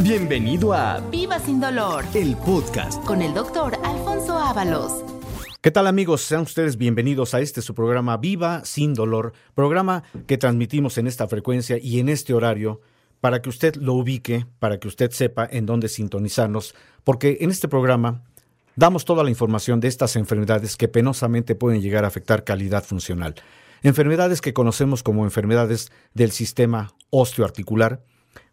Bienvenido a Viva sin dolor el podcast. con el doctor Alfonso Ábalos. ¿Qué tal amigos? Sean ustedes bienvenidos a este su programa Viva sin dolor, programa que transmitimos en esta frecuencia y en este horario para que usted lo ubique, para que usted sepa en dónde sintonizarnos, porque en este programa damos toda la información de estas enfermedades que penosamente pueden llegar a afectar calidad funcional. Enfermedades que conocemos como enfermedades del sistema osteoarticular,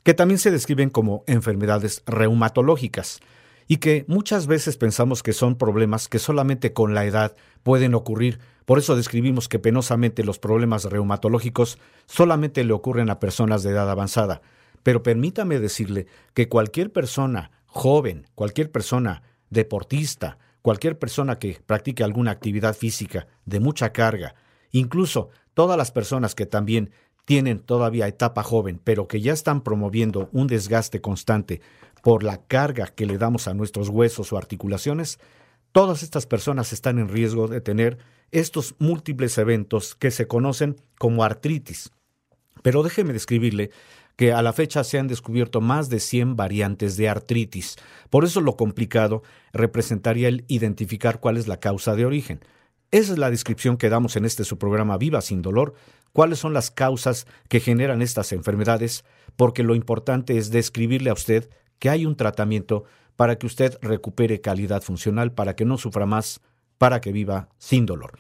que también se describen como enfermedades reumatológicas y que muchas veces pensamos que son problemas que solamente con la edad pueden ocurrir. Por eso describimos que penosamente los problemas reumatológicos solamente le ocurren a personas de edad avanzada. Pero permítame decirle que cualquier persona joven, cualquier persona deportista, cualquier persona que practique alguna actividad física de mucha carga, incluso todas las personas que también tienen todavía etapa joven, pero que ya están promoviendo un desgaste constante por la carga que le damos a nuestros huesos o articulaciones, todas estas personas están en riesgo de tener estos múltiples eventos que se conocen como artritis. Pero déjeme describirle que a la fecha se han descubierto más de 100 variantes de artritis. Por eso lo complicado representaría el identificar cuál es la causa de origen. Esa es la descripción que damos en este su programa Viva sin dolor, cuáles son las causas que generan estas enfermedades, porque lo importante es describirle a usted que hay un tratamiento para que usted recupere calidad funcional, para que no sufra más, para que viva sin dolor.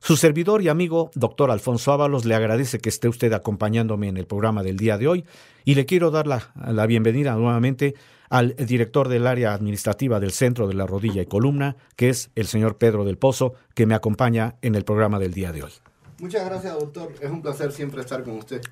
Su servidor y amigo, doctor Alfonso Ábalos, le agradece que esté usted acompañándome en el programa del día de hoy y le quiero dar la, la, bienvenida nuevamente al director del área administrativa del Centro de la Rodilla y Columna, que es el señor Pedro del Pozo, que me acompaña en el programa del día de hoy. Muchas gracias, doctor. Es un placer siempre estar con usted.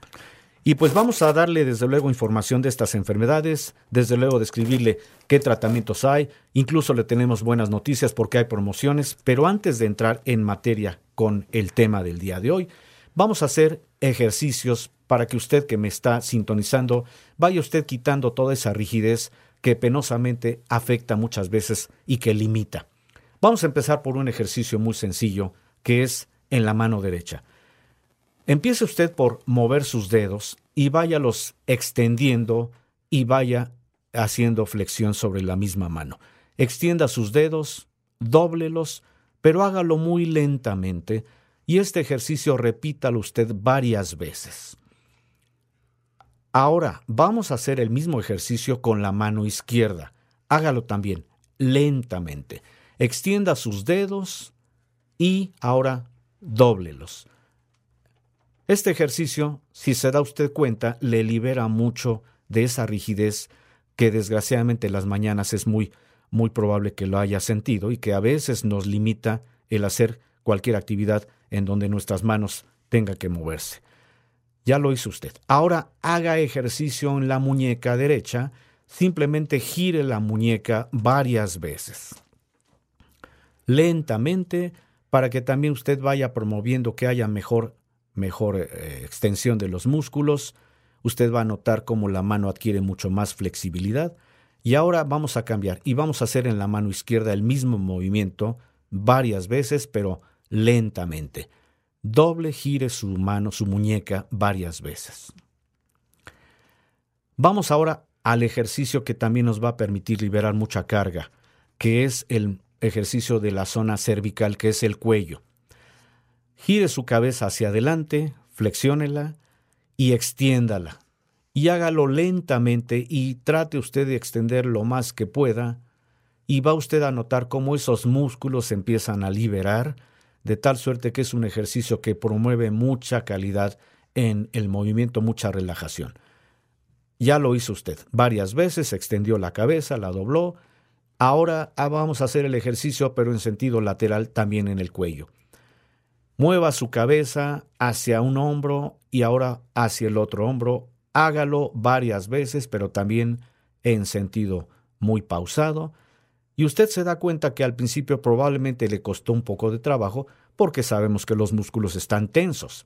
Y pues vamos a darle desde luego información de estas enfermedades, desde luego describirle qué tratamientos hay, incluso le tenemos buenas noticias porque hay promociones, pero antes de entrar en materia con el tema del día de hoy, vamos a hacer ejercicios para que usted que me está sintonizando vaya usted quitando toda esa rigidez que penosamente afecta muchas veces y que limita. Vamos a empezar por un ejercicio muy sencillo que es en la mano derecha. Empiece usted por mover sus dedos y váyalos extendiendo y vaya haciendo flexión sobre la misma mano. Extienda sus dedos, dóblelos, pero hágalo muy lentamente y este ejercicio repítalo usted varias veces. Ahora vamos a hacer el mismo ejercicio con la mano izquierda. Hágalo también lentamente. Extienda sus dedos y ahora dóblelos. Este ejercicio, si se da usted cuenta, le libera mucho de esa rigidez que desgraciadamente en las mañanas es muy, muy probable que lo haya sentido y que a veces nos limita el hacer cualquier actividad en donde nuestras manos tengan que moverse. Ya lo hizo usted. Ahora haga ejercicio en la muñeca derecha, simplemente gire la muñeca varias veces. Lentamente, para que también usted vaya promoviendo que haya mejor mejor eh, extensión de los músculos, usted va a notar cómo la mano adquiere mucho más flexibilidad. Y ahora vamos a cambiar y vamos a hacer en la mano izquierda el mismo movimiento varias veces, pero lentamente. Doble gire su mano, su muñeca varias veces. Vamos ahora al ejercicio que también nos va a permitir liberar mucha carga, que es el ejercicio de la zona cervical, que es el cuello. Gire su cabeza hacia adelante, flexiónela y extiéndala. Y hágalo lentamente y trate usted de extender lo más que pueda y va usted a notar cómo esos músculos se empiezan a liberar, de tal suerte que es un ejercicio que promueve mucha calidad en el movimiento, mucha relajación. Ya lo hizo usted varias veces, extendió la cabeza, la dobló. Ahora ah, vamos a hacer el ejercicio, pero en sentido lateral también en el cuello. Mueva su cabeza hacia un hombro y ahora hacia el otro hombro. Hágalo varias veces, pero también en sentido muy pausado. Y usted se da cuenta que al principio probablemente le costó un poco de trabajo porque sabemos que los músculos están tensos.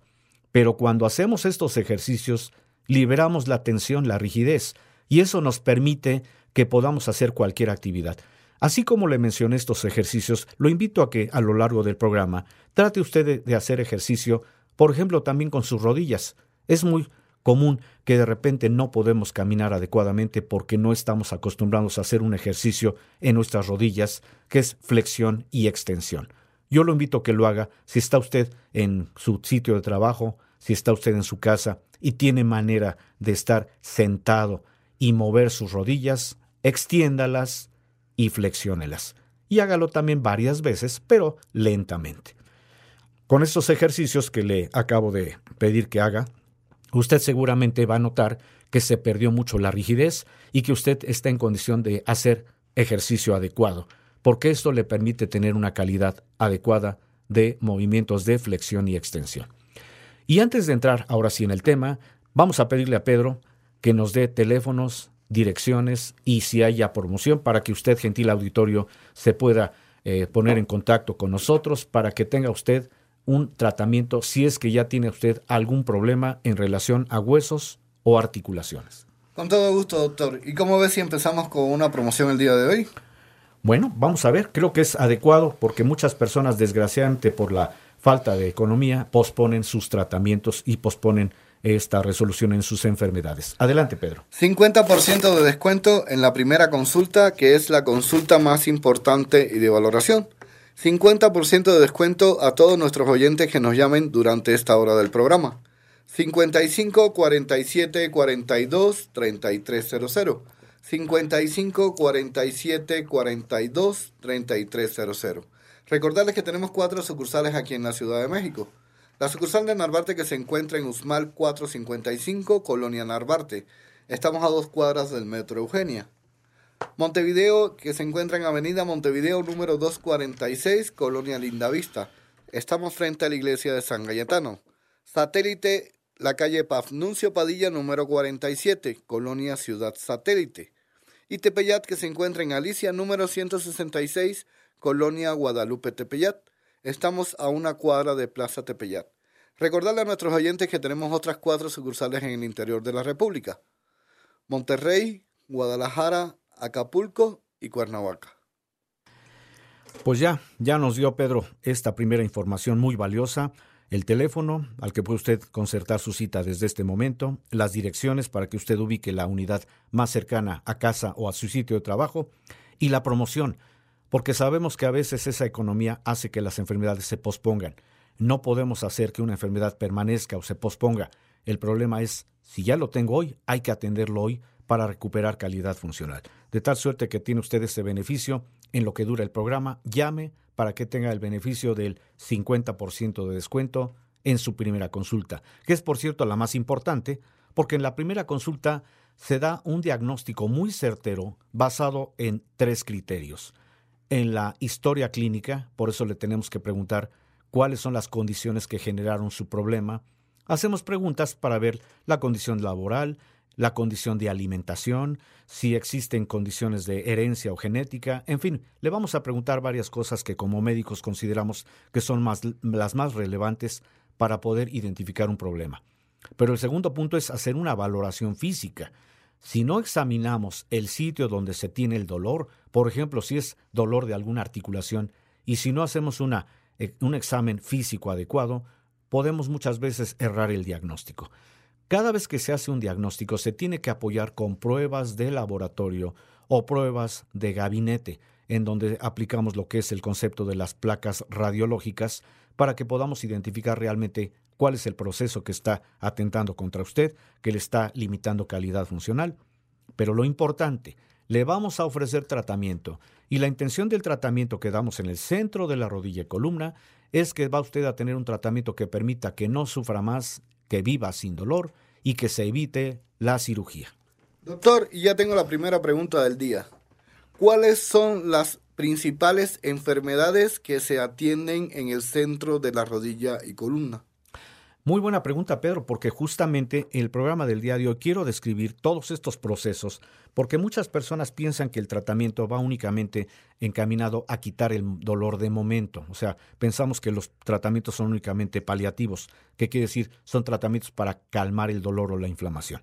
Pero cuando hacemos estos ejercicios, liberamos la tensión, la rigidez, y eso nos permite que podamos hacer cualquier actividad. Así como le mencioné estos ejercicios, lo invito a que a lo largo del programa trate usted de, hacer ejercicio, por ejemplo, también con sus rodillas. Es muy común que de repente no podemos caminar adecuadamente porque no estamos acostumbrados a hacer un ejercicio en nuestras rodillas, que es flexión y extensión. Yo lo invito a que lo haga si está usted en su sitio de trabajo, si está usted en su casa y tiene manera de estar sentado y mover sus rodillas, extiéndalas y flexiónelas. Y hágalo también varias veces, pero lentamente. Con estos ejercicios que le acabo de pedir que haga, usted seguramente va a notar que se perdió mucho la rigidez y que usted está en condición de hacer ejercicio adecuado, porque esto le permite tener una calidad adecuada de movimientos de flexión y extensión. Y antes de entrar ahora sí en el tema, vamos a pedirle a Pedro que nos dé teléfonos, direcciones y si haya promoción para que usted, gentil auditorio, se pueda eh, poner en contacto con nosotros para que tenga usted un tratamiento si es que ya tiene usted algún problema en relación a huesos o articulaciones. Con todo gusto, doctor. ¿Y cómo ves si empezamos con una promoción el día de hoy? Bueno, vamos a ver, creo que es adecuado porque muchas personas, desgraciadamente por la falta de economía, posponen sus tratamientos y posponen esta resolución en sus enfermedades. Adelante, Pedro. 50% de descuento en la primera consulta, que es la consulta más importante y de valoración. 50% de descuento a todos nuestros oyentes que nos llamen durante esta hora del programa. 55 47 42 3300. 55 47 42 3300. Recordarles que tenemos cuatro sucursales aquí en la Ciudad de México. La sucursal de Narvarte que se encuentra en Usmal 455, Colonia Narvarte. Estamos a dos cuadras del Metro Eugenia. Montevideo que se encuentra en Avenida Montevideo número 246, Colonia Lindavista. Estamos frente a la iglesia de San Galletano. Satélite, la calle Pafnuncio Padilla número 47, Colonia Ciudad Satélite. Y Tepeyat que se encuentra en Alicia número 166, Colonia Guadalupe Tepeyat. Estamos a una cuadra de Plaza Tepeyat. Recordarle a nuestros oyentes que tenemos otras cuatro sucursales en el interior de la República. Monterrey, Guadalajara, Acapulco y Cuernavaca. Pues ya, ya nos dio Pedro esta primera información muy valiosa. El teléfono al que puede usted concertar su cita desde este momento, las direcciones para que usted ubique la unidad más cercana a casa o a su sitio de trabajo y la promoción porque sabemos que a veces esa economía hace que las enfermedades se pospongan. No podemos hacer que una enfermedad permanezca o se posponga. El problema es, si ya lo tengo hoy, hay que atenderlo hoy para recuperar calidad funcional. De tal suerte que tiene usted ese beneficio en lo que dura el programa, llame para que tenga el beneficio del 50% de descuento en su primera consulta, que es por cierto la más importante, porque en la primera consulta se da un diagnóstico muy certero basado en tres criterios en la historia clínica, por eso le tenemos que preguntar cuáles son las condiciones que generaron su problema. Hacemos preguntas para ver la condición laboral, la condición de alimentación, si existen condiciones de herencia o genética, en fin, le vamos a preguntar varias cosas que como médicos consideramos que son las más relevantes para poder identificar un problema. Pero el segundo punto es hacer una valoración física. Si no examinamos el sitio donde se tiene el dolor, por ejemplo, si es dolor de alguna articulación, y si no hacemos una, eh, un examen físico adecuado, podemos muchas veces errar el diagnóstico. Cada vez que se hace un diagnóstico se tiene que apoyar con pruebas de laboratorio o pruebas de gabinete, en donde aplicamos lo que es el concepto de las placas radiológicas para que podamos identificar realmente cuál es el proceso que está atentando contra usted, que le está limitando calidad funcional. Pero lo importante, le vamos a ofrecer tratamiento y la intención del tratamiento que damos en el centro de la rodilla y columna es que va usted a tener un tratamiento que permita que no sufra más, que viva sin dolor y que se evite la cirugía. Doctor, ya tengo la primera pregunta del día. ¿Cuáles son las principales enfermedades que se atienden en el centro de la rodilla y columna? Muy buena pregunta, Pedro, porque justamente en el programa del día de hoy quiero describir todos estos procesos, porque muchas personas piensan que el tratamiento va únicamente encaminado a quitar el dolor de momento. O sea, pensamos que los tratamientos son únicamente paliativos, que quiere decir son tratamientos para calmar el dolor o la inflamación.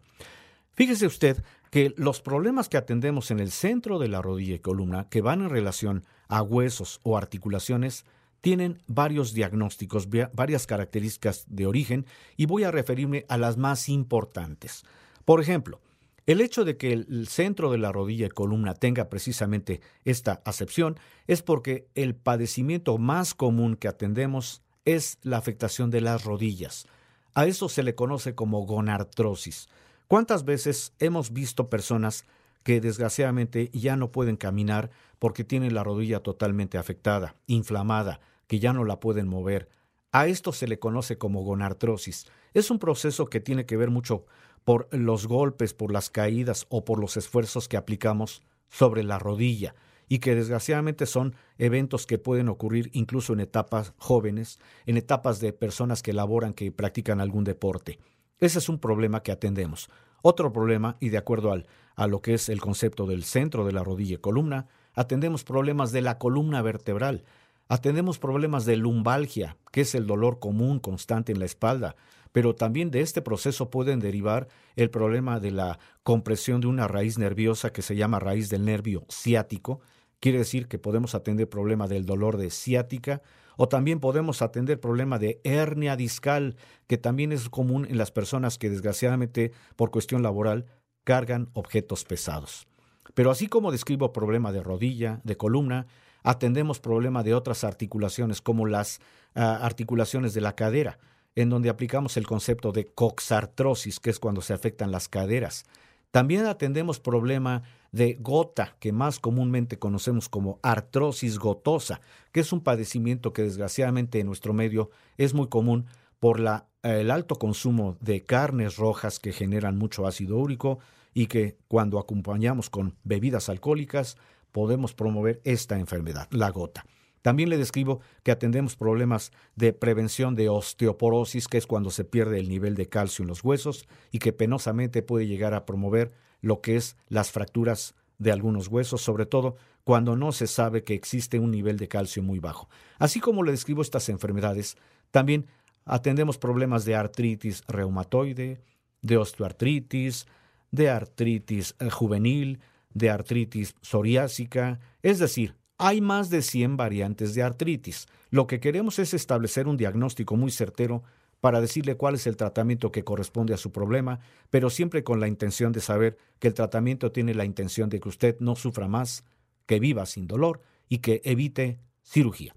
Fíjese usted que los problemas que atendemos en el centro de la rodilla y columna, que van en relación a huesos o articulaciones, tienen varios diagnósticos, varias características de origen y voy a referirme a las más importantes. Por ejemplo, el hecho de que el centro de la rodilla y columna tenga precisamente esta acepción es porque el padecimiento más común que atendemos es la afectación de las rodillas. A eso se le conoce como gonartrosis. ¿Cuántas veces hemos visto personas que desgraciadamente ya no pueden caminar porque tienen la rodilla totalmente afectada, inflamada, que ya no la pueden mover? A esto se le conoce como gonartrosis. Es un proceso que tiene que ver mucho por los golpes, por las caídas o por los esfuerzos que aplicamos sobre la rodilla y que desgraciadamente son eventos que pueden ocurrir incluso en etapas jóvenes, en etapas de personas que laboran, que practican algún deporte. Ese es un problema que atendemos. Otro problema, y de acuerdo al, a lo que es el concepto del centro de la rodilla y columna, atendemos problemas de la columna vertebral, atendemos problemas de lumbalgia, que es el dolor común constante en la espalda, pero también de este proceso pueden derivar el problema de la compresión de una raíz nerviosa que se llama raíz del nervio ciático. Quiere decir que podemos atender problema del dolor de ciática o también podemos atender problema de hernia discal, que también es común en las personas que desgraciadamente por cuestión laboral cargan objetos pesados. Pero así como describo problema de rodilla, de columna, atendemos problema de otras articulaciones como las ah, articulaciones de la cadera en donde aplicamos el concepto de coxartrosis, que es cuando se afectan las caderas. También atendemos problema de gota, que más comúnmente conocemos como artrosis gotosa, que es un padecimiento que desgraciadamente en nuestro medio es muy común por la, el alto consumo de carnes rojas que generan mucho ácido úrico y que cuando acompañamos con bebidas alcohólicas podemos promover esta enfermedad, la gota. También le describo que atendemos problemas de prevención de osteoporosis, que es cuando se pierde el nivel de calcio en los huesos y que penosamente puede llegar a promover lo que es las fracturas de algunos huesos, sobre todo cuando no se sabe que existe un nivel de calcio muy bajo. Así como le describo estas enfermedades, también atendemos problemas de artritis reumatoide, de osteoartritis, de artritis eh, juvenil, de artritis psoriásica, es decir, hay más de 100 variantes de artritis. Lo que queremos es establecer un diagnóstico muy certero para decirle cuál es el tratamiento que corresponde a su problema, pero siempre con la intención de saber que el tratamiento tiene la intención de que usted no sufra más, que viva sin dolor y que evite cirugía.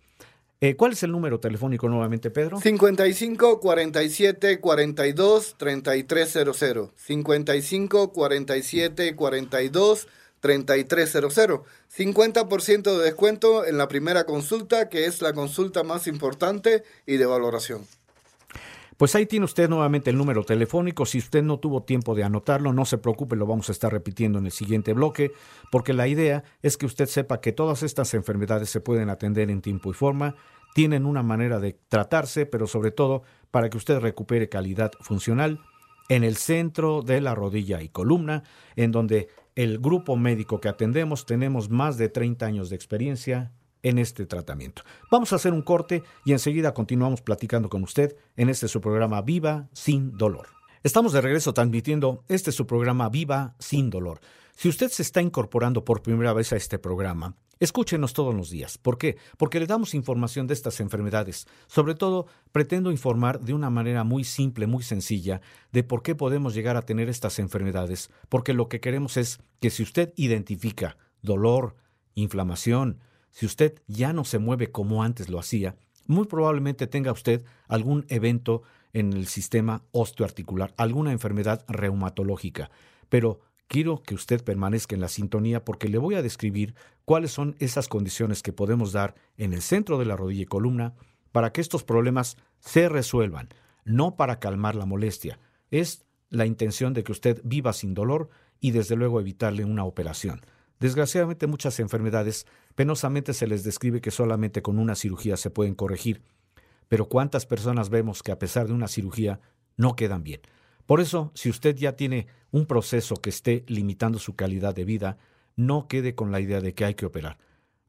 Eh, ¿Cuál es el número telefónico nuevamente, Pedro? 55 47 42 3300. 55 47 42 3300. 50% de descuento en la primera consulta, que es la consulta más importante y de valoración. Pues ahí tiene usted nuevamente el número telefónico. Si usted no tuvo tiempo de anotarlo, no se preocupe, lo vamos a estar repitiendo en el siguiente bloque, porque la idea es que usted sepa que todas estas enfermedades se pueden atender en tiempo y forma, tienen una manera de tratarse, pero sobre todo para que usted recupere calidad funcional en el centro de la rodilla y columna, en donde el grupo médico que atendemos tenemos más de 30 años de experiencia en este tratamiento. Vamos a hacer un corte y enseguida continuamos platicando con usted en este su programa Viva sin dolor. Estamos de regreso transmitiendo este su programa Viva sin dolor. Si usted se está incorporando por primera vez a este programa, escúchenos todos los días. ¿Por qué? Porque le damos información de estas enfermedades. Sobre todo, pretendo informar de una manera muy simple, muy sencilla, de por qué podemos llegar a tener estas enfermedades. Porque lo que queremos es que si usted identifica dolor, inflamación, si usted ya no se mueve como antes lo hacía, muy probablemente tenga usted algún evento en el sistema osteoarticular, alguna enfermedad reumatológica. Pero quiero que usted permanezca en la sintonía porque le voy a describir cuáles son esas condiciones que podemos dar en el centro de la rodilla y columna para que estos problemas se resuelvan, no para calmar la molestia. Es la intención de que usted viva sin dolor y desde luego evitarle una operación. Desgraciadamente muchas enfermedades penosamente se les describe que solamente con una cirugía se pueden corregir, pero ¿cuántas personas vemos que a pesar de una cirugía no quedan bien? Por eso, si usted ya tiene un proceso que esté limitando su calidad de vida, no quede con la idea de que hay que operar.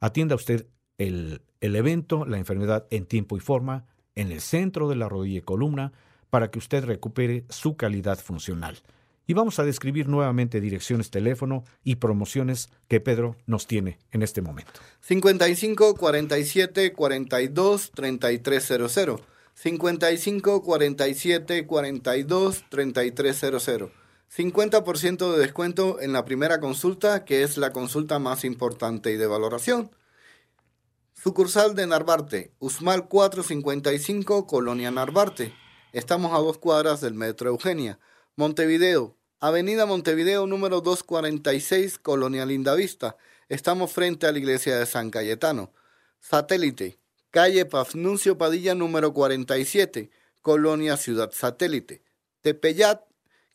Atienda usted el, el evento, la enfermedad en tiempo y forma, en el centro de la rodilla y columna, para que usted recupere su calidad funcional. y vamos a describir nuevamente direcciones, teléfono y promociones que Pedro nos tiene en este momento. 55 47 42 3300. 55 47 42 3300. 50% de descuento en la primera consulta, que es la consulta más importante y de valoración. Sucursal de Narvarte, Usmal 455, Colonia Narvarte. Estamos a dos cuadras del Metro Eugenia. Montevideo, Avenida Montevideo número 246, Colonia Lindavista. Estamos frente a la iglesia de San Cayetano. Satélite, calle Pafnuncio Padilla número 47, Colonia Ciudad Satélite. Tepeyat,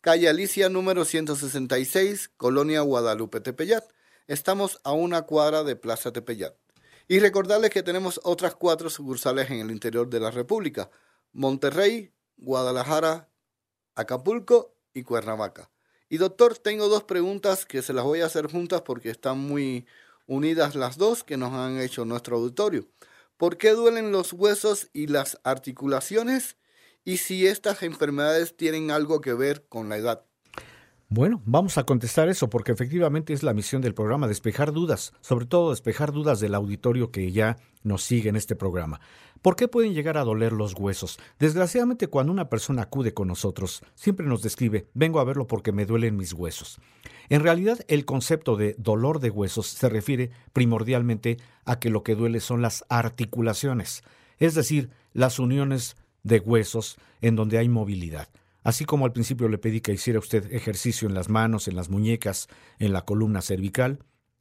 calle Alicia número 166, Colonia Guadalupe Tepeyat. Estamos a una cuadra de Plaza Tepeyat. Y recordarles que tenemos otras cuatro sucursales en el interior de la República. Monterrey, Guadalajara, Acapulco y Cuernavaca. Y doctor, tengo dos preguntas que se las voy a hacer juntas porque están muy unidas las dos que nos han hecho nuestro auditorio. ¿Por qué duelen los huesos y las articulaciones? Y si estas enfermedades tienen algo que ver con la edad. Bueno, vamos a contestar eso porque efectivamente es la misión del programa, despejar dudas, sobre todo despejar dudas del auditorio que ya nos sigue en este programa. ¿Por qué pueden llegar a doler los huesos? Desgraciadamente cuando una persona acude con nosotros, siempre nos describe, vengo a verlo porque me duelen mis huesos. En realidad el concepto de dolor de huesos se refiere primordialmente a que lo que duele son las articulaciones, es decir, las uniones de huesos en donde hay movilidad. Así como al principio le pedí que hiciera usted ejercicio en las manos, en las muñecas, en la columna cervical,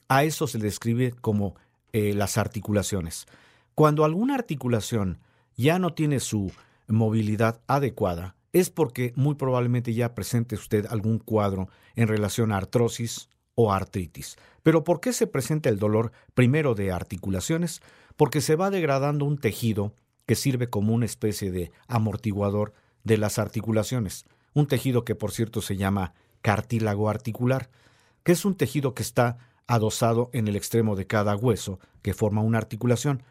a eso se le describe como eh, las articulaciones. Cuando alguna articulación ya no tiene su movilidad adecuada, es porque muy probablemente ya presente usted algún cuadro en relación a artrosis o artritis. Pero ¿por qué se presenta el dolor primero de articulaciones? Porque se va degradando un tejido que sirve como una especie de amortiguador de las articulaciones, un tejido que por cierto se llama cartílago articular, que es un tejido que está adosado en el extremo de cada hueso que forma una articulación.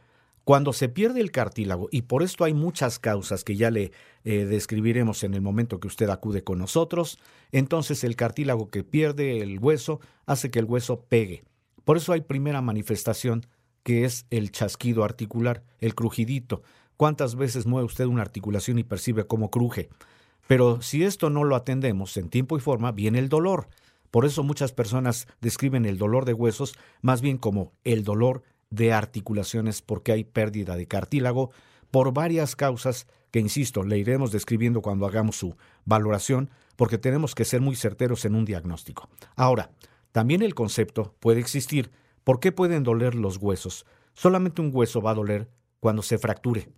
Cuando se pierde el cartílago, y por esto hay muchas causas que ya le eh, describiremos en el momento que usted acude con nosotros, entonces el cartílago que pierde el hueso hace que el hueso pegue. Por eso hay primera manifestación que es el chasquido articular, el crujidito, ¿Cuántas veces mueve usted una articulación y percibe cómo cruje? Pero si esto no lo atendemos en tiempo y forma, viene el dolor. Por eso muchas personas describen el dolor de huesos más bien como el dolor de articulaciones porque hay pérdida de cartílago por varias causas que, insisto, le iremos describiendo cuando hagamos su valoración porque tenemos que ser muy certeros en un diagnóstico. Ahora, también el concepto puede existir. ¿Por qué pueden doler los huesos? Solamente un hueso va a doler cuando se fracture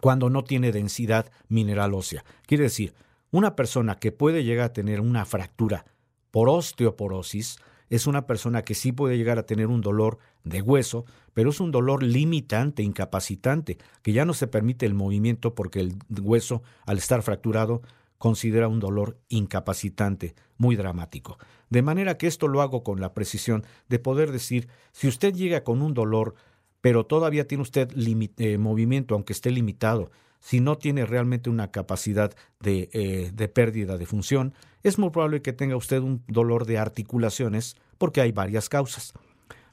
cuando no tiene densidad mineral ósea. Quiere decir, una persona que puede llegar a tener una fractura por osteoporosis es una persona que sí puede llegar a tener un dolor de hueso, pero es un dolor limitante, incapacitante, que ya no se permite el movimiento porque el hueso, al estar fracturado, considera un dolor incapacitante, muy dramático. De manera que esto lo hago con la precisión de poder decir, si usted llega con un dolor pero todavía tiene usted eh, movimiento, aunque esté limitado, si no tiene realmente una capacidad eh, de, pérdida de función, es muy probable que tenga usted un dolor de articulaciones, porque hay varias causas.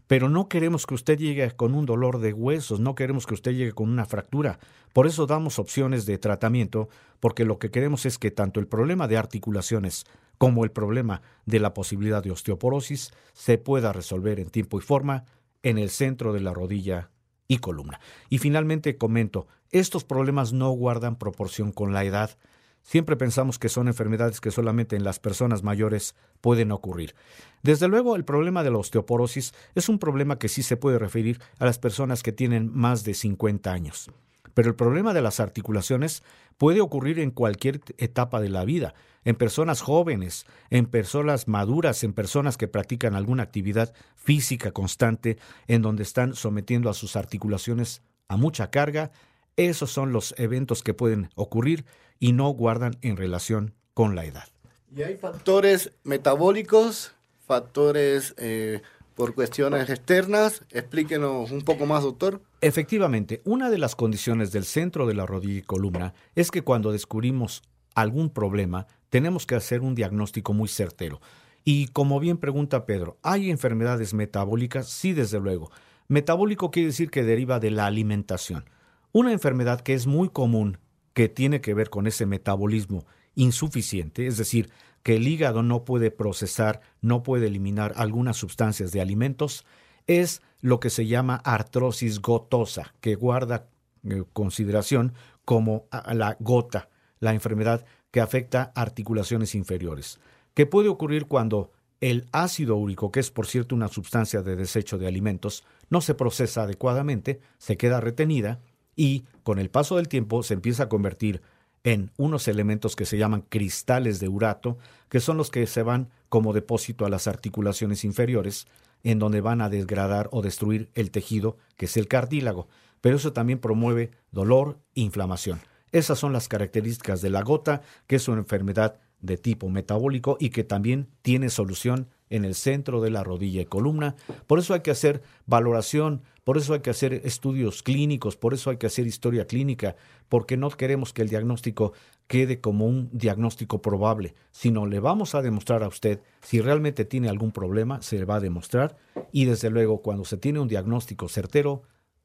Pero no queremos que usted llegue con un dolor de huesos, no queremos que usted llegue con una fractura. Por eso damos opciones de tratamiento, porque lo que queremos es que tanto el problema de articulaciones como el problema de la posibilidad de osteoporosis se pueda resolver en tiempo y forma en el centro de la rodilla y columna. Y finalmente comento, estos problemas no guardan proporción con la edad. Siempre pensamos que son enfermedades que solamente en las personas mayores pueden ocurrir. Desde luego, el problema de la osteoporosis es un problema que sí se puede referir a las personas que tienen más de 50 años. Pero el problema de las articulaciones puede ocurrir en cualquier etapa de la vida, en personas jóvenes, en personas maduras, en personas que practican alguna actividad física constante, en donde están sometiendo a sus articulaciones a mucha carga. Esos son los eventos que pueden ocurrir y no guardan en relación con la edad. Y hay factores metabólicos, factores eh, por cuestiones externas. Explíquenos un poco más, doctor. Efectivamente, una de las condiciones del centro de la rodilla y columna es que cuando descubrimos algún problema, tenemos que hacer un diagnóstico muy certero. Y como bien pregunta Pedro, ¿hay enfermedades metabólicas? Sí, desde luego. Metabólico quiere decir que deriva de la alimentación. Una enfermedad que es muy común, que tiene que ver con ese metabolismo insuficiente, es decir, que el hígado no puede procesar, no puede eliminar algunas sustancias de alimentos, es lo que se llama artrosis gotosa, que guarda eh, consideración como la gota, la enfermedad que afecta articulaciones inferiores, que puede ocurrir cuando el ácido úrico, que es por cierto una sustancia de desecho de alimentos, no se procesa adecuadamente, se queda retenida y con el paso del tiempo se empieza a convertir en unos elementos que se llaman cristales de urato, que son los que se van como depósito a las articulaciones inferiores, en donde van a desgradar o destruir el tejido, que es el cartílago. Pero eso también promueve dolor e inflamación. Esas son las características de la gota, que es una enfermedad de tipo metabólico y que también tiene solución en el centro de la rodilla y columna. Por eso hay que hacer valoración, por eso hay que hacer estudios clínicos, por eso hay que hacer historia clínica, porque no queremos que el diagnóstico quede como un diagnóstico probable, sino le vamos a demostrar a usted si realmente tiene algún problema, se le va a demostrar y desde luego cuando se tiene un diagnóstico certero,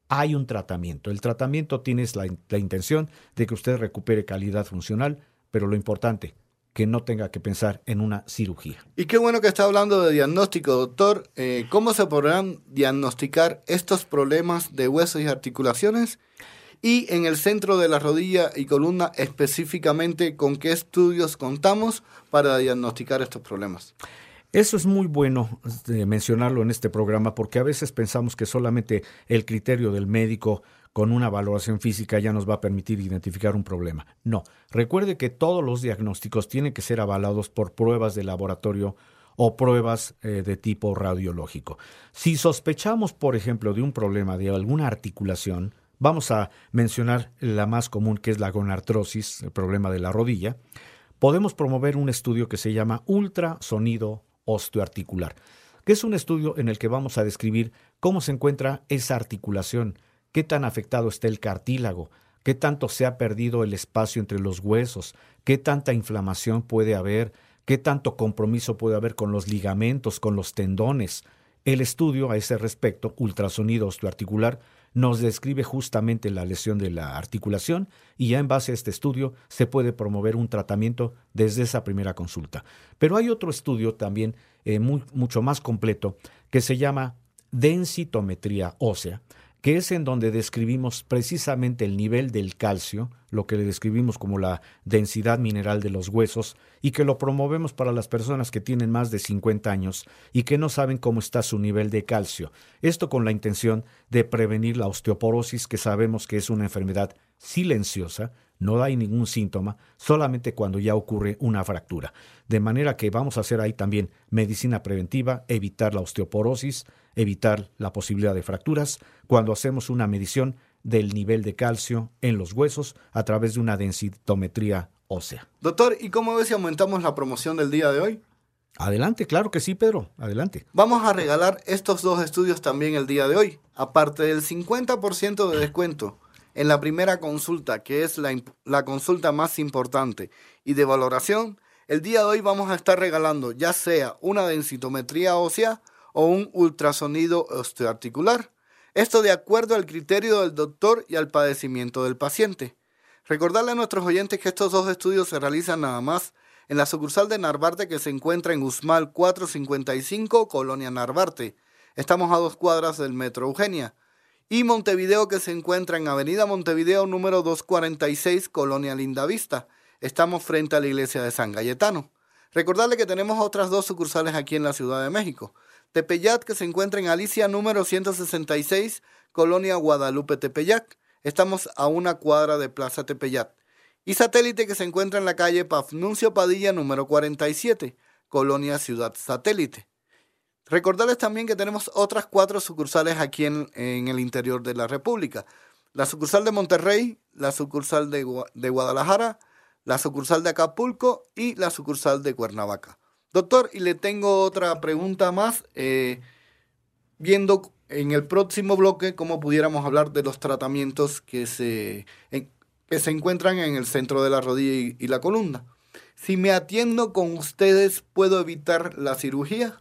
hay un tratamiento. El tratamiento tiene la, la intención de que usted recupere calidad funcional, pero lo importante, que no tenga que pensar en una cirugía. Y qué bueno que está hablando de diagnóstico, doctor. Eh, ¿Cómo se podrán diagnosticar estos problemas de huesos y articulaciones? Y en el centro de la rodilla y columna específicamente, ¿con qué estudios contamos para diagnosticar estos problemas? Eso es muy bueno este, mencionarlo en este programa porque a veces pensamos que solamente el criterio del médico con una valoración física ya nos va a permitir identificar un problema. No, recuerde que todos los diagnósticos tienen que ser avalados por pruebas de laboratorio o pruebas eh, de tipo radiológico. Si sospechamos, por ejemplo, de un problema de alguna articulación, vamos a mencionar la más común que es la gonartrosis, el problema de la rodilla, podemos promover un estudio que se llama ultrasonido osteoarticular, que es un estudio en el que vamos a describir cómo se encuentra esa articulación, qué tan afectado está el cartílago, qué tanto se ha perdido el espacio entre los huesos, qué tanta inflamación puede haber, qué tanto compromiso puede haber con los ligamentos, con los tendones. El estudio a ese respecto, ultrasonido osteoarticular, nos describe justamente la lesión de la articulación y ya en base a este estudio se puede promover un tratamiento desde esa primera consulta. Pero hay otro estudio también eh, mucho más completo que se llama densitometría ósea, que es en donde describimos precisamente el nivel del calcio, lo que le describimos como la densidad mineral de los huesos, y que lo promovemos para las personas que tienen más de 50 años y que no saben cómo está su nivel de calcio. Esto con la intención de prevenir la osteoporosis, que sabemos que es una enfermedad silenciosa, no da ningún síntoma, solamente cuando ya ocurre una fractura. De manera que vamos a hacer ahí también medicina preventiva, evitar la osteoporosis, evitar la posibilidad de fracturas, cuando hacemos una medición del nivel de calcio en los huesos a través de una densitometría ósea. Doctor, ¿y cómo ves si aumentamos la promoción del día de hoy? Adelante, claro que sí, Pedro, adelante. Vamos a regalar estos dos estudios también el día de hoy. Aparte del 50% de descuento en la primera consulta, que es la, la, consulta más importante y de valoración, el día de hoy vamos a estar regalando ya sea una densitometría ósea o un ultrasonido osteoarticular. Esto de acuerdo al criterio del doctor y al padecimiento del paciente. Recordarle a nuestros oyentes que estos dos estudios se realizan nada más en la sucursal de Narvarte que se encuentra en Guzmán 455, Colonia Narvarte. Estamos a dos cuadras del Metro Eugenia. Y Montevideo que se encuentra en Avenida Montevideo número 246, Colonia Lindavista. Estamos frente a la iglesia de San Galletano. Recordarle que tenemos otras dos sucursales aquí en la Ciudad de México. Tepeyat, que se encuentra en Alicia número 166, Colonia Guadalupe Tepeyac. Estamos a una cuadra de Plaza Tepeyat. Y Satélite, que se encuentra en la calle Pafnuncio Padilla número 47, Colonia Ciudad Satélite. Recordarles también que tenemos otras cuatro sucursales aquí en, en el interior de la República. La sucursal de Monterrey, la sucursal de, de Guadalajara, la sucursal de Acapulco y la sucursal de Cuernavaca. Doctor, y le tengo otra pregunta más, eh, viendo en el próximo bloque cómo pudiéramos hablar de los tratamientos que se, que se encuentran en el centro de la rodilla y, y la columna. Si me atiendo con ustedes, ¿puedo evitar la cirugía?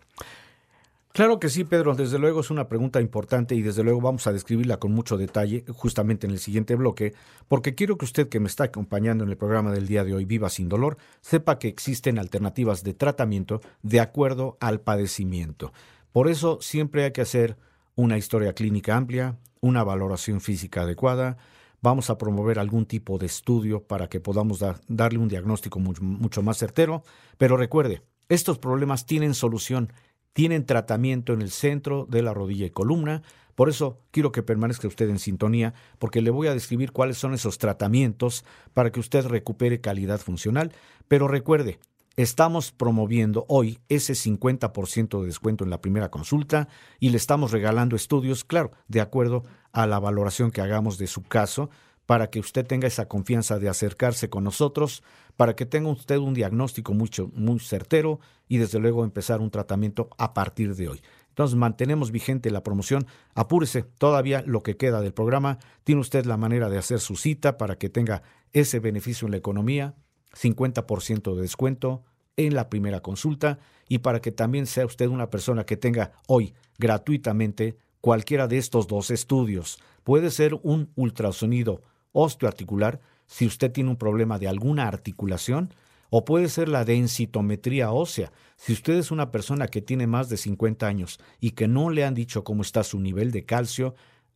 Claro que sí, Pedro. Desde luego es una pregunta importante y desde luego vamos a describirla con mucho detalle justamente en el siguiente bloque, porque quiero que usted que me está acompañando en el programa del día de hoy, Viva sin dolor, sepa que existen alternativas de tratamiento de acuerdo al padecimiento. Por eso siempre hay que hacer una historia clínica amplia, una valoración física adecuada, vamos a promover algún tipo de estudio para que podamos dar, darle un diagnóstico mucho más certero, pero recuerde, estos problemas tienen solución tienen tratamiento en el centro de la rodilla y columna. Por eso quiero que permanezca usted en sintonía, porque le voy a describir cuáles son esos tratamientos para que usted recupere calidad funcional. Pero recuerde, estamos promoviendo hoy ese 50% de descuento en la primera consulta y le estamos regalando estudios, claro, de acuerdo a la valoración que hagamos de su caso para que usted tenga esa confianza de acercarse con nosotros, para que tenga usted un diagnóstico mucho, muy certero y desde luego empezar un tratamiento a partir de hoy. Entonces mantenemos vigente la promoción. Apúrese, todavía lo que queda del programa. Tiene usted la manera de hacer su cita para que tenga ese beneficio en la economía, 50% de descuento en la primera consulta y para que también sea usted una persona que tenga hoy gratuitamente cualquiera de estos dos estudios. Puede ser un ultrasonido osteoarticular si usted tiene un problema de alguna articulación, o puede ser la densitometría ósea. Si usted es una persona que tiene más de 50 años y que no le han dicho cómo está su nivel de calcio,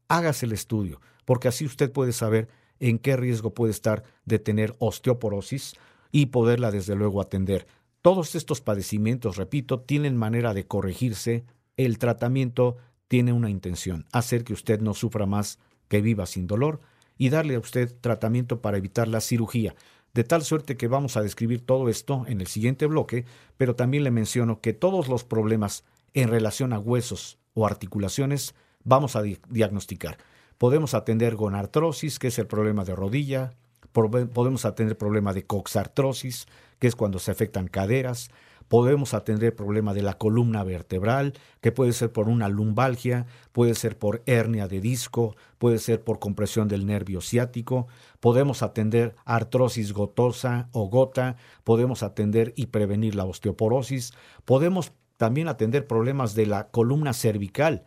hágase el estudio, porque así usted puede saber en qué riesgo puede estar de tener osteoporosis y poderla desde luego atender. Todos estos padecimientos, repito, tienen manera de corregirse. El tratamiento tiene una intención, hacer que usted no sufra más, que viva sin dolor y darle a usted tratamiento para evitar la cirugía. De tal suerte que vamos a describir todo esto en el siguiente bloque, pero también le menciono que todos los problemas en relación a huesos o articulaciones vamos a diagnosticar. Podemos atender gonartrosis, que es el problema de rodilla, podemos atender problema de coxartrosis, que es cuando se afectan caderas, Podemos atender el problema de la columna vertebral, que puede ser por una lumbalgia, puede ser por hernia de disco, puede ser por compresión del nervio ciático. Podemos atender artrosis gotosa o gota, podemos atender y prevenir la osteoporosis. Podemos también atender problemas de la columna cervical,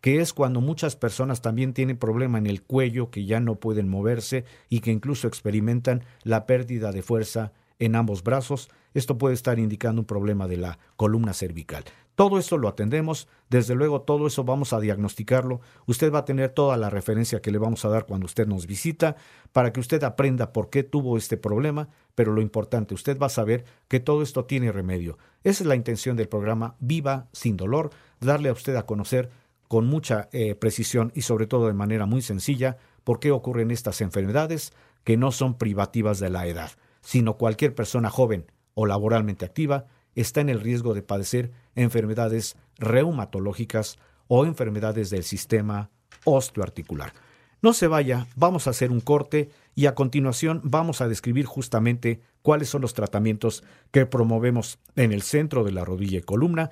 que es cuando muchas personas también tienen problema en el cuello, que ya no pueden moverse y que incluso experimentan la pérdida de fuerza en ambos brazos. Esto puede estar indicando un problema de la columna cervical. Todo eso lo atendemos, desde luego todo eso vamos a diagnosticarlo. Usted va a tener toda la referencia que le vamos a dar cuando usted nos visita para que usted aprenda por qué tuvo este problema, pero lo importante, usted va a saber que todo esto tiene remedio. Esa es la intención del programa Viva sin dolor, darle a usted a conocer con mucha eh, precisión y sobre todo de manera muy sencilla por qué ocurren estas enfermedades que no son privativas de la edad sino cualquier persona joven o laboralmente activa está en el riesgo de padecer enfermedades reumatológicas o enfermedades del sistema osteoarticular. No se vaya, vamos a hacer un corte y a continuación vamos a describir justamente cuáles son los tratamientos que promovemos en el centro de la rodilla y columna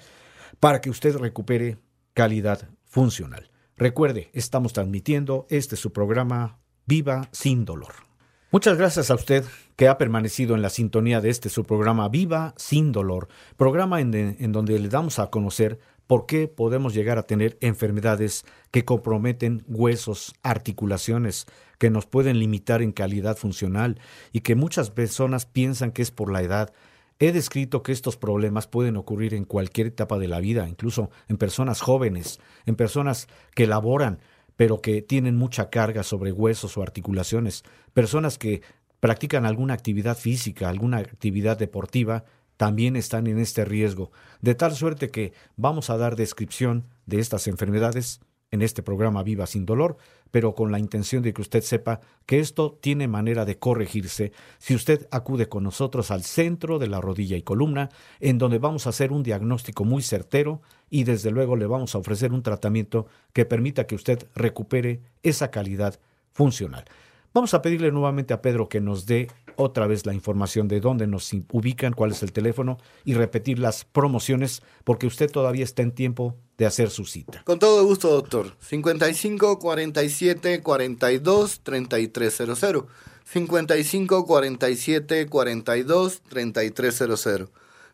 para que usted recupere calidad funcional. Recuerde, estamos transmitiendo este su programa Viva sin dolor. Muchas gracias a usted que ha permanecido en la sintonía de este su programa Viva sin dolor, programa en, donde le damos a conocer por qué podemos llegar a tener enfermedades que comprometen huesos, articulaciones, que nos pueden limitar en calidad funcional y que muchas personas piensan que es por la edad. He descrito que estos problemas pueden ocurrir en cualquier etapa de la vida, incluso en personas jóvenes, en personas que laboran, pero que tienen mucha carga sobre huesos o articulaciones, personas que practican alguna actividad física, alguna actividad deportiva, también están en este riesgo, de tal suerte que vamos a dar descripción de estas enfermedades en este programa Viva sin dolor, pero con la intención de que usted sepa que esto tiene manera de corregirse si usted acude con nosotros al centro de la rodilla y columna, en donde vamos a hacer un diagnóstico muy certero y desde luego le vamos a ofrecer un tratamiento que permita que usted recupere esa calidad funcional. Vamos a pedirle nuevamente a Pedro que nos dé otra vez la información de dónde nos ubican, cuál es el teléfono y repetir las promociones porque usted todavía está en tiempo de hacer su cita. Con todo gusto, doctor. 55 47 42 3300. 55 47 42 3300.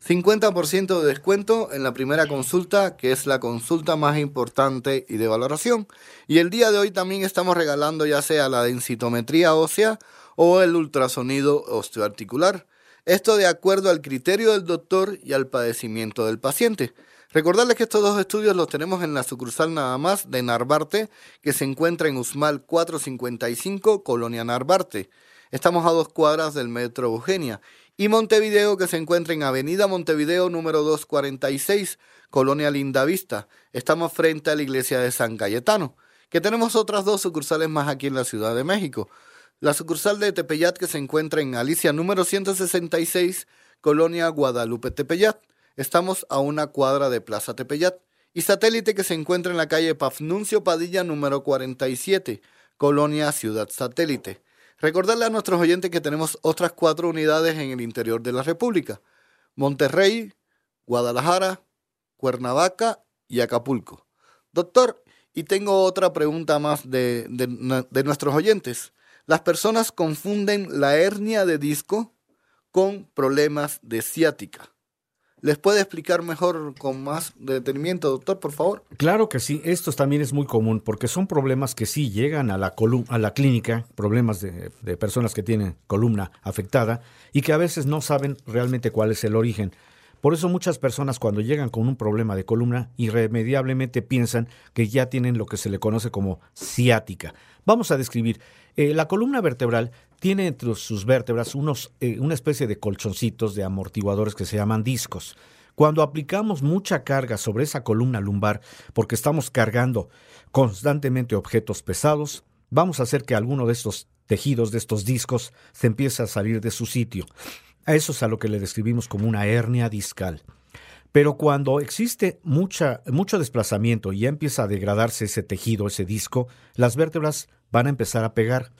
50% de descuento en la primera consulta, que es la consulta más importante y de valoración. Y el día de hoy también estamos regalando ya sea la densitometría ósea o el ultrasonido osteoarticular. Esto de acuerdo al criterio del doctor y al padecimiento del paciente. Recordarles que estos dos estudios los tenemos en la sucursal nada más de Narvarte, que se encuentra en Usmal 455, Colonia Narvarte. Estamos a dos cuadras del Metro Eugenia y Montevideo que se encuentra en Avenida Montevideo número 246, Colonia Lindavista. Estamos frente a la iglesia de San Cayetano, que tenemos otras dos sucursales más aquí en la Ciudad de México. La sucursal de Tepeyat que se encuentra en Alicia número 166, Colonia Guadalupe Tepeyat. Estamos a una cuadra de Plaza Tepeyat. Y satélite que se encuentra en la calle Pafnuncio Padilla número 47, Colonia Ciudad Satélite. Recordarle a nuestros oyentes que tenemos otras cuatro unidades en el interior de la República. Monterrey, Guadalajara, Cuernavaca y Acapulco. Doctor, y tengo otra pregunta más de, de, nuestros oyentes. Las personas confunden la hernia de disco con problemas de ciática. ¿Les puede explicar mejor con más detenimiento, doctor, por favor? Claro que sí, esto también es muy común porque son problemas que sí llegan a la, a la clínica, problemas de, personas que tienen columna afectada y que a veces no saben realmente cuál es el origen. Por eso muchas personas cuando llegan con un problema de columna irremediablemente piensan que ya tienen lo que se le conoce como ciática. Vamos a describir. Eh, la columna vertebral tiene entre sus vértebras unos, eh, una especie de colchoncitos de amortiguadores que se llaman discos. Cuando aplicamos mucha carga sobre esa columna lumbar, porque estamos cargando constantemente objetos pesados, vamos a hacer que alguno de estos tejidos, de estos discos, se empiece a salir de su sitio. A eso es a lo que le describimos como una hernia discal. Pero cuando existe mucha, mucho desplazamiento y ya empieza a degradarse ese tejido, ese disco, las vértebras van a empezar a pegar.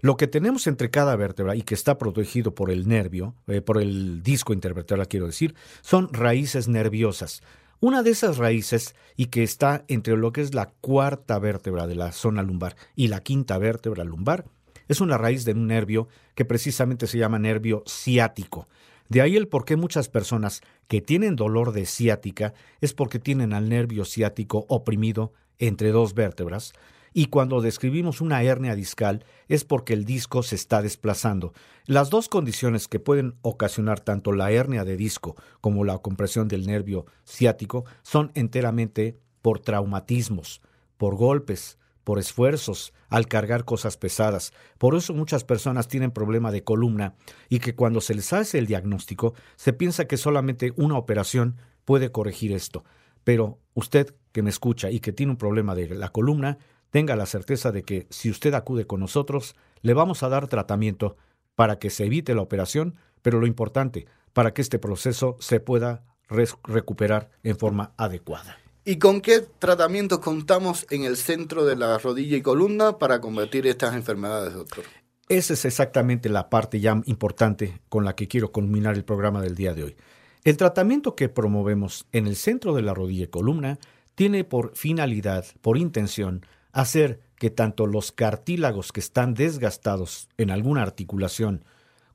Lo que tenemos entre cada vértebra y que está protegido por el nervio, eh, por el disco intervertebral quiero decir, son raíces nerviosas. Una de esas raíces y que está entre lo que es la cuarta vértebra de la zona lumbar y la quinta vértebra lumbar es una raíz de un nervio que precisamente se llama nervio ciático. De ahí el por qué muchas personas que tienen dolor de ciática es porque tienen al nervio ciático oprimido entre dos vértebras, y cuando describimos una hernia discal es porque el disco se está desplazando. Las dos condiciones que pueden ocasionar tanto la hernia de disco como la compresión del nervio ciático son enteramente por traumatismos, por golpes, por esfuerzos al cargar cosas pesadas. Por eso muchas personas tienen problema de columna y que cuando se les hace el diagnóstico se piensa que solamente una operación puede corregir esto. Pero usted que me escucha y que tiene un problema de la columna, tenga la certeza de que si usted acude con nosotros, le vamos a dar tratamiento para que se evite la operación, pero lo importante, para que este proceso se pueda recuperar en forma adecuada. ¿Y con qué tratamientos contamos en el centro de la rodilla y columna para combatir estas enfermedades, doctor? Esa es exactamente la parte ya importante con la que quiero culminar el programa del día de hoy. El tratamiento que promovemos en el centro de la rodilla y columna tiene por finalidad, por intención, hacer que tanto los cartílagos que están desgastados en alguna articulación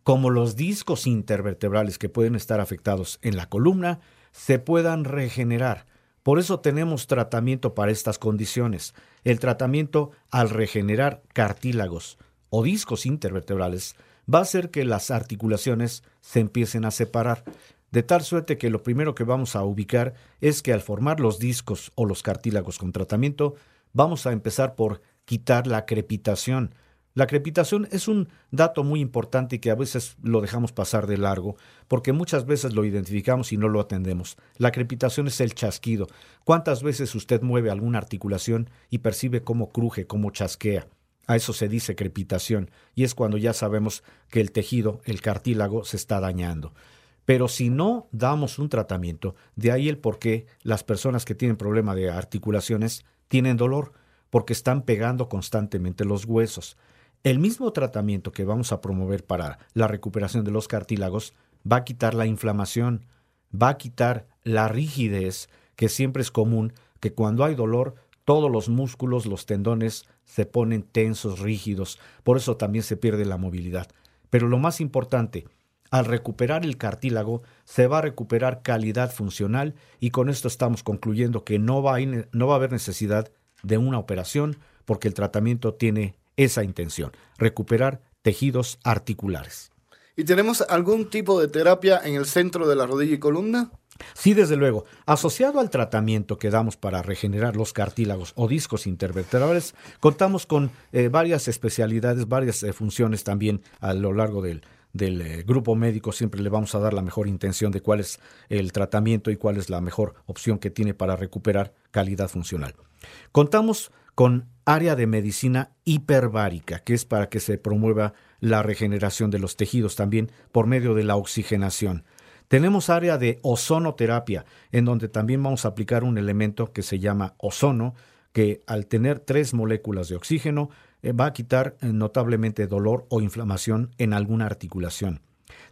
como los discos intervertebrales que pueden estar afectados en la columna se puedan regenerar por eso tenemos tratamiento para estas condiciones. El tratamiento al regenerar cartílagos o discos intervertebrales va a hacer que las articulaciones se empiecen a separar, de tal suerte que lo primero que vamos a ubicar es que al formar los discos o los cartílagos con tratamiento, vamos a empezar por quitar la crepitación, la crepitación es un dato muy importante y que a veces lo dejamos pasar de largo, porque muchas veces lo identificamos y no lo atendemos. La crepitación es el chasquido. ¿Cuántas veces usted mueve alguna articulación y percibe cómo cruje, cómo chasquea? A eso se dice crepitación, y es cuando ya sabemos que el tejido, el cartílago, se está dañando. Pero si no damos un tratamiento, de ahí el por qué las personas que tienen problema de articulaciones tienen dolor, porque están pegando constantemente los huesos. El mismo tratamiento que vamos a promover para la recuperación de los cartílagos va a quitar la inflamación, va a quitar la rigidez, que siempre es común que cuando hay dolor todos los músculos, los tendones se ponen tensos, rígidos, por eso también se pierde la movilidad. Pero lo más importante, al recuperar el cartílago, se va a recuperar calidad funcional y con esto estamos concluyendo que no va a, no va a haber necesidad de una operación porque el tratamiento tiene esa intención, recuperar tejidos articulares. ¿Y tenemos algún tipo de terapia en el centro de la rodilla y columna? Sí, desde luego. Asociado al tratamiento que damos para regenerar los cartílagos o discos intervertebrales, contamos con eh, varias especialidades, varias eh, funciones también a lo largo del, del eh, grupo médico. Siempre le vamos a dar la mejor intención de cuál es el tratamiento y cuál es la mejor opción que tiene para recuperar calidad funcional. Contamos con área de medicina hiperbárica, que es para que se promueva la regeneración de los tejidos también por medio de la oxigenación. Tenemos área de ozonoterapia, en donde también vamos a aplicar un elemento que se llama ozono, que al tener tres moléculas de oxígeno va a quitar eh, notablemente dolor o inflamación en alguna articulación.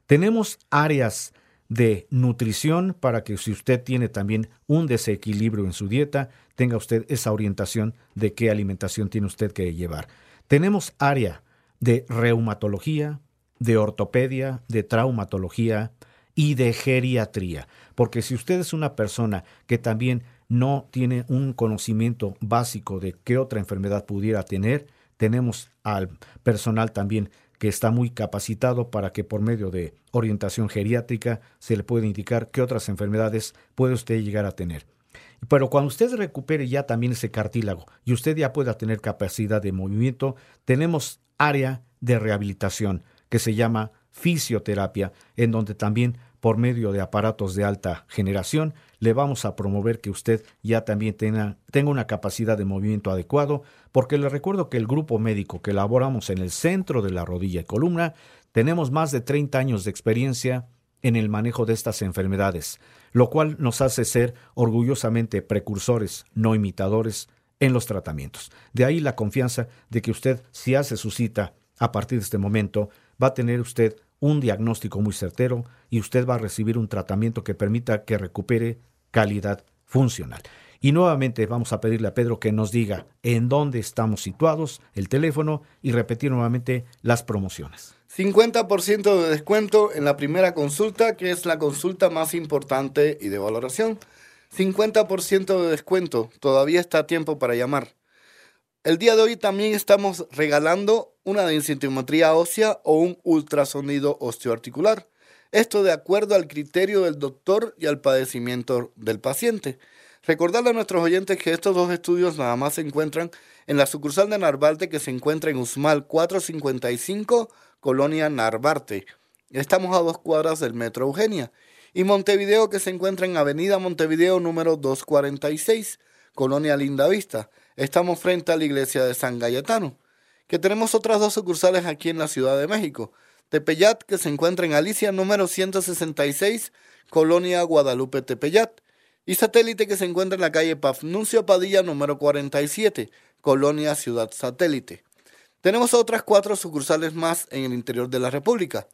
Tenemos áreas de nutrición para que si usted tiene también un desequilibrio en su dieta, tenga usted esa orientación de qué alimentación tiene usted que llevar. Tenemos área de reumatología, de ortopedia, de traumatología, y de geriatría. Porque si usted es una persona que también no tiene un conocimiento básico de qué otra enfermedad pudiera tener, tenemos al personal también que está muy capacitado para que por medio de orientación geriátrica se le pueda indicar qué otras enfermedades puede usted llegar a tener. Pero cuando usted recupere ya también ese cartílago y usted ya pueda tener capacidad de movimiento, tenemos área de rehabilitación que se llama fisioterapia, en donde también por medio de aparatos de alta generación, le vamos a promover que usted ya también tenga, tenga, una capacidad de movimiento adecuado, porque le recuerdo que el grupo médico que elaboramos en el centro de la rodilla y columna, tenemos más de 30 años de experiencia en el manejo de estas enfermedades, lo cual nos hace ser orgullosamente precursores, no imitadores, en los tratamientos. De ahí la confianza de que usted, si hace su cita a partir de este momento, va a tener usted un diagnóstico muy certero y usted va a recibir un tratamiento que permita que recupere calidad funcional. Y nuevamente vamos a pedirle a Pedro que nos diga en dónde estamos situados, el teléfono y repetir nuevamente las promociones. 50% de descuento en la primera consulta, que es la consulta más importante y de valoración. 50% de descuento, todavía está tiempo para llamar. El día de hoy también estamos regalando una densitometría ósea o un ultrasonido osteoarticular. Esto de acuerdo al criterio del doctor y al padecimiento del paciente. Recordarle a nuestros oyentes que estos dos estudios nada más se encuentran en la sucursal de Narvarte que se encuentra en Usmal 455, Colonia Narvarte. Estamos a dos cuadras del Metro Eugenia. Y Montevideo que se encuentra en Avenida Montevideo número 246, Colonia Linda Vista. Estamos frente a la iglesia de San Galletano, que tenemos otras dos sucursales aquí en la Ciudad de México. Tepeyat, que se encuentra en Alicia número 166, Colonia Guadalupe Tepeyat. Y Satélite, que se encuentra en la calle Pafnuncio Padilla número 47, Colonia Ciudad Satélite. Tenemos otras cuatro sucursales más en el interior de la República.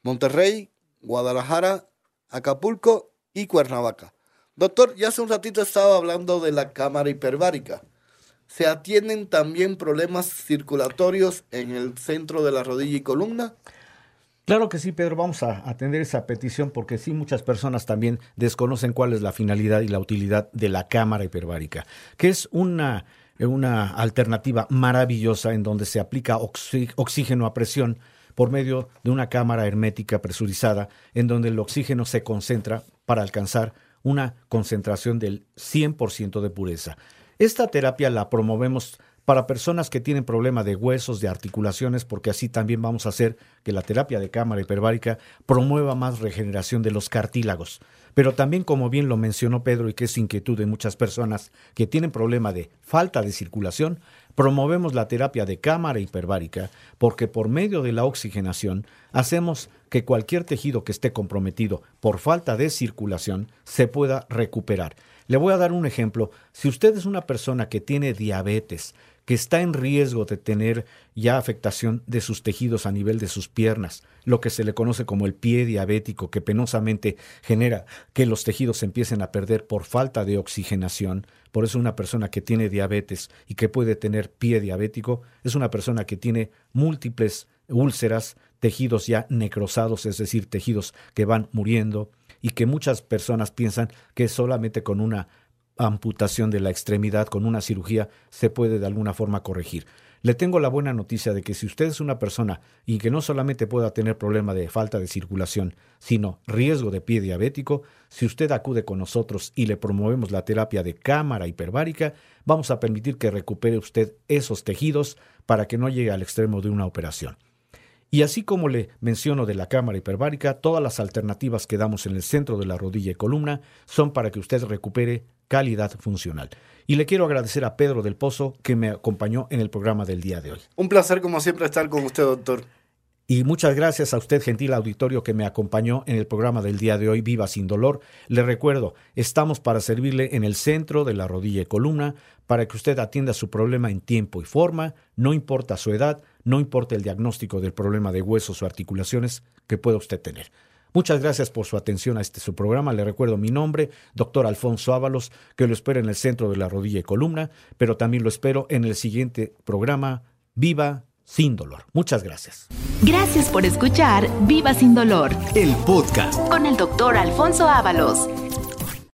Monterrey, Guadalajara, Acapulco y Cuernavaca. Doctor, ya hace un ratito estaba hablando de la cámara hiperbárica se atienden también problemas circulatorios en el centro de la rodilla y columna? Claro que sí, Pedro, vamos a atender esa petición porque sí muchas personas también desconocen cuál es la finalidad y la utilidad de la cámara hiperbárica, que es una, una alternativa maravillosa en donde se aplica oxígeno a presión por medio de una cámara hermética presurizada en donde el oxígeno se concentra para alcanzar una concentración del 100% de pureza. Esta terapia la promovemos para personas que tienen problema de huesos, de articulaciones, porque así también vamos a hacer que la terapia de cámara hiperbárica promueva más regeneración de los cartílagos. Pero también, como bien lo mencionó Pedro y que es inquietud de muchas personas que tienen problema de falta de circulación, promovemos la terapia de cámara hiperbárica porque por medio de la oxigenación hacemos que cualquier tejido que esté comprometido por falta de circulación se pueda recuperar. Le voy a dar un ejemplo. Si usted es una persona que tiene diabetes, que está en riesgo de tener ya afectación de sus tejidos a nivel de sus piernas, lo que se le conoce como el pie diabético, que penosamente genera que los tejidos empiecen a perder por falta de oxigenación. Por eso una persona que tiene diabetes y que puede tener pie diabético es una persona que tiene múltiples úlceras, tejidos ya necrosados, es decir, tejidos que van muriendo y que muchas personas piensan que solamente con una amputación de la extremidad, con una cirugía, se puede de alguna forma corregir. Le tengo la buena noticia de que si usted es una persona y que no solamente pueda tener problema de falta de circulación, sino riesgo de pie diabético, si usted acude con nosotros y le promovemos la terapia de cámara hiperbárica, vamos a permitir que recupere usted esos tejidos para que no llegue al extremo de una operación. Y así como le menciono de la cámara hiperbárica, todas las alternativas que damos en el centro de la rodilla y columna son para que usted recupere calidad funcional. Y le quiero agradecer a Pedro del Pozo que me acompañó en el programa del día de hoy. Un placer como siempre estar con usted, doctor. Y muchas gracias a usted, gentil auditorio, que me acompañó en el programa del día de hoy, Viva sin Dolor. Le recuerdo, estamos para servirle en el centro de la rodilla y columna, para que usted atienda su problema en tiempo y forma, no importa su edad, no importa el diagnóstico del problema de huesos o articulaciones que pueda usted tener. Muchas gracias por su atención a este su programa. Le recuerdo mi nombre, doctor Alfonso Ábalos, que lo espero en el centro de la rodilla y columna, pero también lo espero en el siguiente programa, Viva sin dolor. Muchas gracias. Gracias por escuchar Viva sin dolor El podcast. con el doctor Alfonso Ábalos.